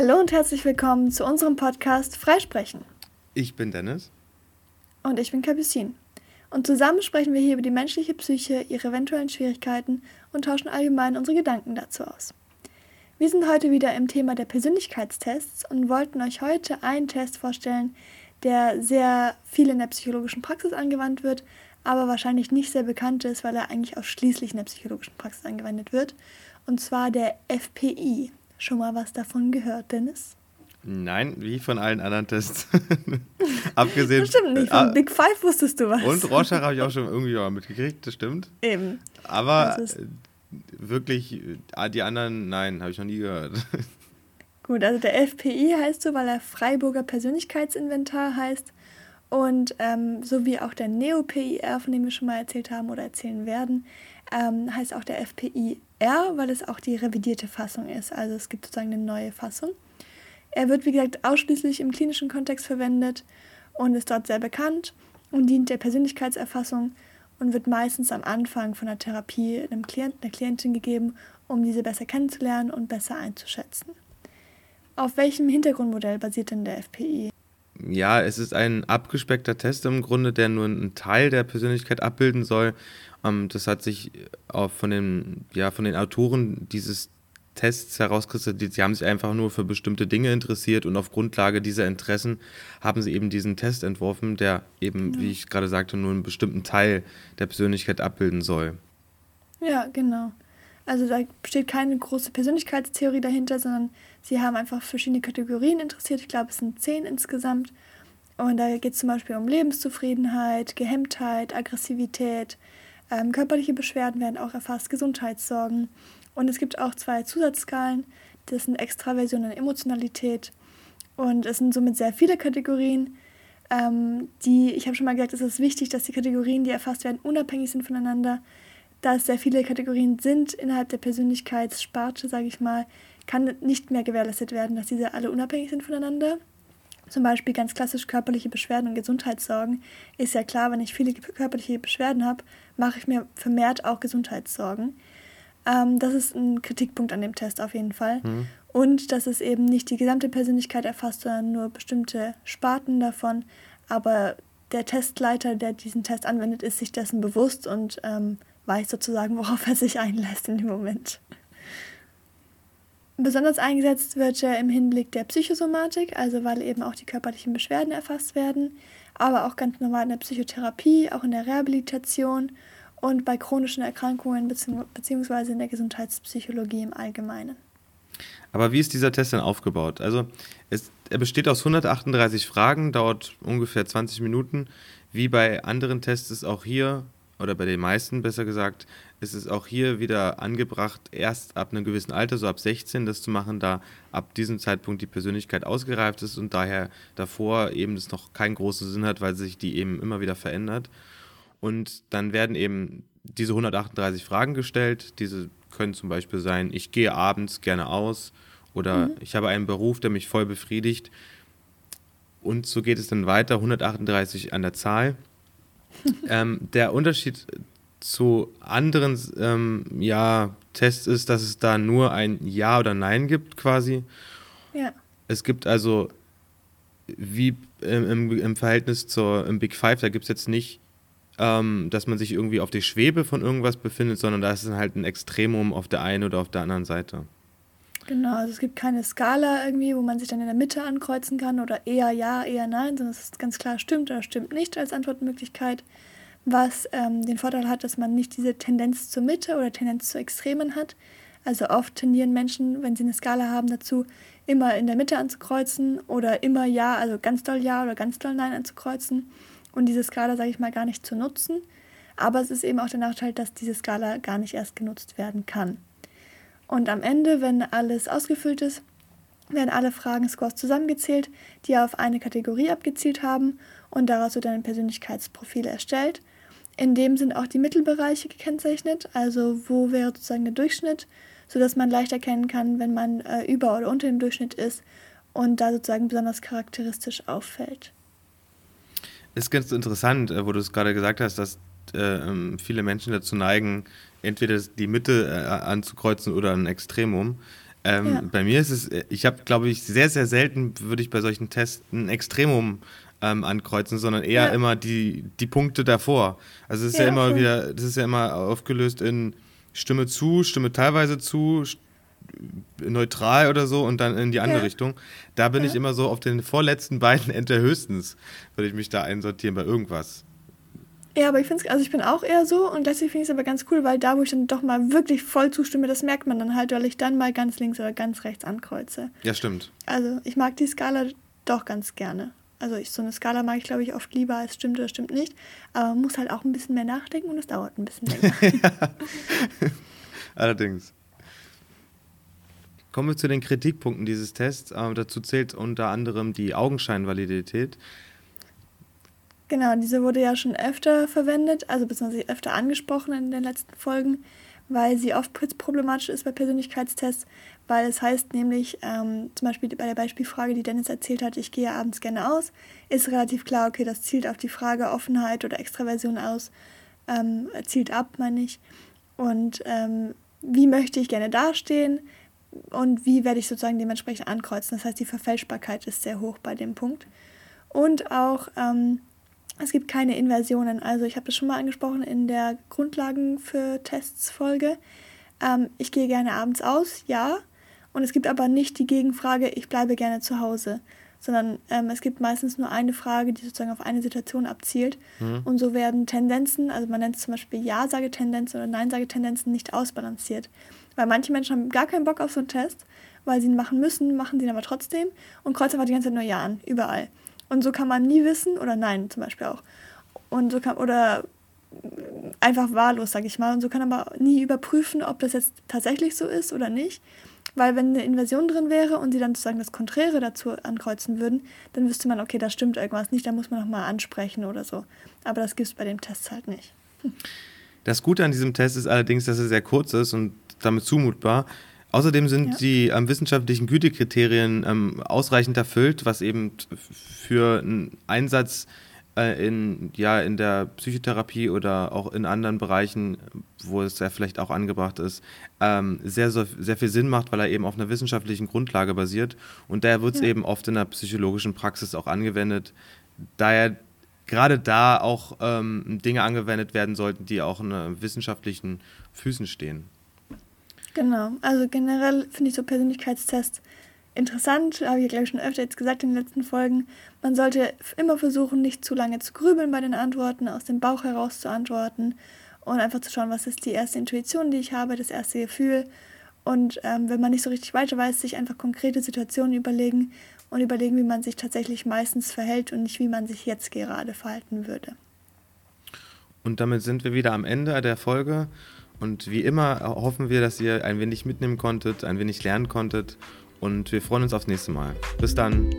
Hallo und herzlich willkommen zu unserem Podcast Freisprechen. Ich bin Dennis. Und ich bin Capucine. Und zusammen sprechen wir hier über die menschliche Psyche, ihre eventuellen Schwierigkeiten und tauschen allgemein unsere Gedanken dazu aus. Wir sind heute wieder im Thema der Persönlichkeitstests und wollten euch heute einen Test vorstellen, der sehr viel in der psychologischen Praxis angewandt wird, aber wahrscheinlich nicht sehr bekannt ist, weil er eigentlich ausschließlich in der psychologischen Praxis angewendet wird. Und zwar der FPI. Schon mal was davon gehört, Dennis? Nein, wie von allen anderen Tests. Abgesehen. Das stimmt nicht. Von äh, Big Five wusstest du was. Und Rorschach habe ich auch schon irgendwie mal mitgekriegt, das stimmt. Eben. Aber wirklich, äh, die anderen, nein, habe ich noch nie gehört. Gut, also der FPI heißt so, weil er Freiburger Persönlichkeitsinventar heißt. Und ähm, so wie auch der Neo-PIR, von dem wir schon mal erzählt haben oder erzählen werden, ähm, heißt auch der FPI-R, weil es auch die revidierte Fassung ist. Also es gibt sozusagen eine neue Fassung. Er wird, wie gesagt, ausschließlich im klinischen Kontext verwendet und ist dort sehr bekannt und dient der Persönlichkeitserfassung und wird meistens am Anfang von der Therapie einem Klienten, einer Klientin gegeben, um diese besser kennenzulernen und besser einzuschätzen. Auf welchem Hintergrundmodell basiert denn der FPI? Ja, es ist ein abgespeckter Test im Grunde, der nur einen Teil der Persönlichkeit abbilden soll. Ähm, das hat sich auch von den, ja, von den Autoren dieses Tests herauskristallisiert. Sie haben sich einfach nur für bestimmte Dinge interessiert und auf Grundlage dieser Interessen haben sie eben diesen Test entworfen, der eben, genau. wie ich gerade sagte, nur einen bestimmten Teil der Persönlichkeit abbilden soll. Ja, genau. Also da steht keine große Persönlichkeitstheorie dahinter, sondern sie haben einfach verschiedene Kategorien interessiert. Ich glaube, es sind zehn insgesamt. Und da geht es zum Beispiel um Lebenszufriedenheit, Gehemmtheit, Aggressivität, ähm, körperliche Beschwerden werden auch erfasst, Gesundheitssorgen. Und es gibt auch zwei Zusatzskalen, das sind Extraversion und Emotionalität. Und es sind somit sehr viele Kategorien, ähm, die, ich habe schon mal gesagt, es ist wichtig, dass die Kategorien, die erfasst werden, unabhängig sind voneinander. Da es sehr viele Kategorien sind innerhalb der Persönlichkeitssparte, sage ich mal, kann nicht mehr gewährleistet werden, dass diese alle unabhängig sind voneinander. Zum Beispiel ganz klassisch körperliche Beschwerden und Gesundheitssorgen. Ist ja klar, wenn ich viele körperliche Beschwerden habe, mache ich mir vermehrt auch Gesundheitssorgen. Ähm, das ist ein Kritikpunkt an dem Test auf jeden Fall. Mhm. Und dass es eben nicht die gesamte Persönlichkeit erfasst, sondern nur bestimmte Sparten davon. Aber der Testleiter, der diesen Test anwendet, ist sich dessen bewusst und ähm, weiß sozusagen, worauf er sich einlässt in dem Moment. Besonders eingesetzt wird er im Hinblick der Psychosomatik, also weil eben auch die körperlichen Beschwerden erfasst werden, aber auch ganz normal in der Psychotherapie, auch in der Rehabilitation und bei chronischen Erkrankungen beziehungsweise in der Gesundheitspsychologie im Allgemeinen. Aber wie ist dieser Test denn aufgebaut? Also es, er besteht aus 138 Fragen, dauert ungefähr 20 Minuten. Wie bei anderen Tests ist auch hier, oder bei den meisten besser gesagt, ist es auch hier wieder angebracht, erst ab einem gewissen Alter, so ab 16, das zu machen, da ab diesem Zeitpunkt die Persönlichkeit ausgereift ist und daher davor eben das noch keinen großen Sinn hat, weil sich die eben immer wieder verändert. Und dann werden eben diese 138 Fragen gestellt. Diese können zum Beispiel sein, ich gehe abends gerne aus oder mhm. ich habe einen Beruf, der mich voll befriedigt. Und so geht es dann weiter, 138 an der Zahl. ähm, der Unterschied zu anderen ähm, ja, Tests ist, dass es da nur ein Ja oder Nein gibt quasi. Ja. Es gibt also, wie im, im, im Verhältnis zur im Big Five, da gibt es jetzt nicht, ähm, dass man sich irgendwie auf der Schwebe von irgendwas befindet, sondern da ist halt ein Extremum auf der einen oder auf der anderen Seite. Genau, also es gibt keine Skala irgendwie, wo man sich dann in der Mitte ankreuzen kann oder eher ja, eher nein, sondern es ist ganz klar stimmt oder stimmt nicht als Antwortmöglichkeit was ähm, den Vorteil hat, dass man nicht diese Tendenz zur Mitte oder Tendenz zu Extremen hat. Also oft tendieren Menschen, wenn sie eine Skala haben, dazu, immer in der Mitte anzukreuzen oder immer Ja, also ganz doll Ja oder ganz doll Nein anzukreuzen und diese Skala, sage ich mal, gar nicht zu nutzen. Aber es ist eben auch der Nachteil, dass diese Skala gar nicht erst genutzt werden kann. Und am Ende, wenn alles ausgefüllt ist, werden alle Fragen-Scores zusammengezählt, die auf eine Kategorie abgezielt haben und daraus wird ein Persönlichkeitsprofil erstellt. In dem sind auch die Mittelbereiche gekennzeichnet, also wo wäre sozusagen der Durchschnitt, sodass man leicht erkennen kann, wenn man äh, über oder unter dem Durchschnitt ist und da sozusagen besonders charakteristisch auffällt. Ist ganz interessant, äh, wo du es gerade gesagt hast, dass äh, ähm, viele Menschen dazu neigen, entweder die Mitte äh, anzukreuzen oder ein Extremum. Ähm, ja. Bei mir ist es, ich habe, glaube ich, sehr, sehr selten würde ich bei solchen Tests ein Extremum ähm, ankreuzen, sondern eher ja. immer die, die Punkte davor. Also es ist ja, ja immer wieder, das ist ja immer aufgelöst in Stimme zu, Stimme teilweise zu, neutral oder so und dann in die andere ja. Richtung. Da bin ja. ich immer so auf den vorletzten beiden Ende höchstens, würde ich mich da einsortieren bei irgendwas. Ja, aber ich finde also ich bin auch eher so und deswegen finde ich es aber ganz cool, weil da, wo ich dann doch mal wirklich voll zustimme, das merkt man dann halt, weil ich dann mal ganz links oder ganz rechts ankreuze. Ja, stimmt. Also ich mag die Skala doch ganz gerne. Also ich, so eine Skala mag ich, glaube ich, oft lieber als stimmt oder stimmt nicht. Aber man muss halt auch ein bisschen mehr nachdenken und es dauert ein bisschen länger. ja. Allerdings. Kommen wir zu den Kritikpunkten dieses Tests. Ähm, dazu zählt unter anderem die Augenscheinvalidität. Genau, diese wurde ja schon öfter verwendet, also beziehungsweise öfter angesprochen in den letzten Folgen, weil sie oft problematisch ist bei Persönlichkeitstests, weil es heißt nämlich, ähm, zum Beispiel bei der Beispielfrage, die Dennis erzählt hat, ich gehe abends gerne aus, ist relativ klar, okay, das zielt auf die Frage Offenheit oder Extraversion aus, ähm, zielt ab, meine ich. Und ähm, wie möchte ich gerne dastehen und wie werde ich sozusagen dementsprechend ankreuzen. Das heißt, die Verfälschbarkeit ist sehr hoch bei dem Punkt. Und auch, ähm, es gibt keine Inversionen. Also ich habe das schon mal angesprochen in der Grundlagen für Tests Folge. Ähm, ich gehe gerne abends aus, ja. Und es gibt aber nicht die Gegenfrage, ich bleibe gerne zu Hause, sondern ähm, es gibt meistens nur eine Frage, die sozusagen auf eine Situation abzielt. Mhm. Und so werden Tendenzen, also man nennt es zum Beispiel Ja-Sage-Tendenzen oder Nein-Sage-Tendenzen nicht ausbalanciert. Weil manche Menschen haben gar keinen Bock auf so einen Test, weil sie ihn machen müssen, machen sie ihn aber trotzdem und kreuzen einfach die ganze Zeit nur Ja an, überall. Und so kann man nie wissen, oder Nein zum Beispiel auch. Und so kann, oder einfach wahllos, sag ich mal. Und so kann man aber nie überprüfen, ob das jetzt tatsächlich so ist oder nicht. Weil wenn eine Inversion drin wäre und sie dann sozusagen das Konträre dazu ankreuzen würden, dann wüsste man, okay, da stimmt irgendwas nicht, da muss man nochmal ansprechen oder so. Aber das gibt es bei dem Test halt nicht. Hm. Das Gute an diesem Test ist allerdings, dass er sehr kurz ist und damit zumutbar. Außerdem sind ja. die ähm, wissenschaftlichen Gütekriterien ähm, ausreichend erfüllt, was eben für einen Einsatz äh, in, ja, in der Psychotherapie oder auch in anderen Bereichen, wo es ja vielleicht auch angebracht ist, ähm, sehr, sehr, sehr viel Sinn macht, weil er eben auf einer wissenschaftlichen Grundlage basiert. Und daher wird es ja. eben oft in der psychologischen Praxis auch angewendet. Daher gerade da auch ähm, Dinge angewendet werden sollten, die auch in wissenschaftlichen Füßen stehen. Genau, also generell finde ich so Persönlichkeitstests interessant, habe ich glaube ich schon öfter jetzt gesagt in den letzten Folgen. Man sollte immer versuchen, nicht zu lange zu grübeln bei den Antworten, aus dem Bauch heraus zu antworten und einfach zu schauen, was ist die erste Intuition, die ich habe, das erste Gefühl. Und ähm, wenn man nicht so richtig weiter weiß, sich einfach konkrete Situationen überlegen und überlegen, wie man sich tatsächlich meistens verhält und nicht, wie man sich jetzt gerade verhalten würde. Und damit sind wir wieder am Ende der Folge. Und wie immer hoffen wir, dass ihr ein wenig mitnehmen konntet, ein wenig lernen konntet und wir freuen uns aufs nächste Mal. Bis dann.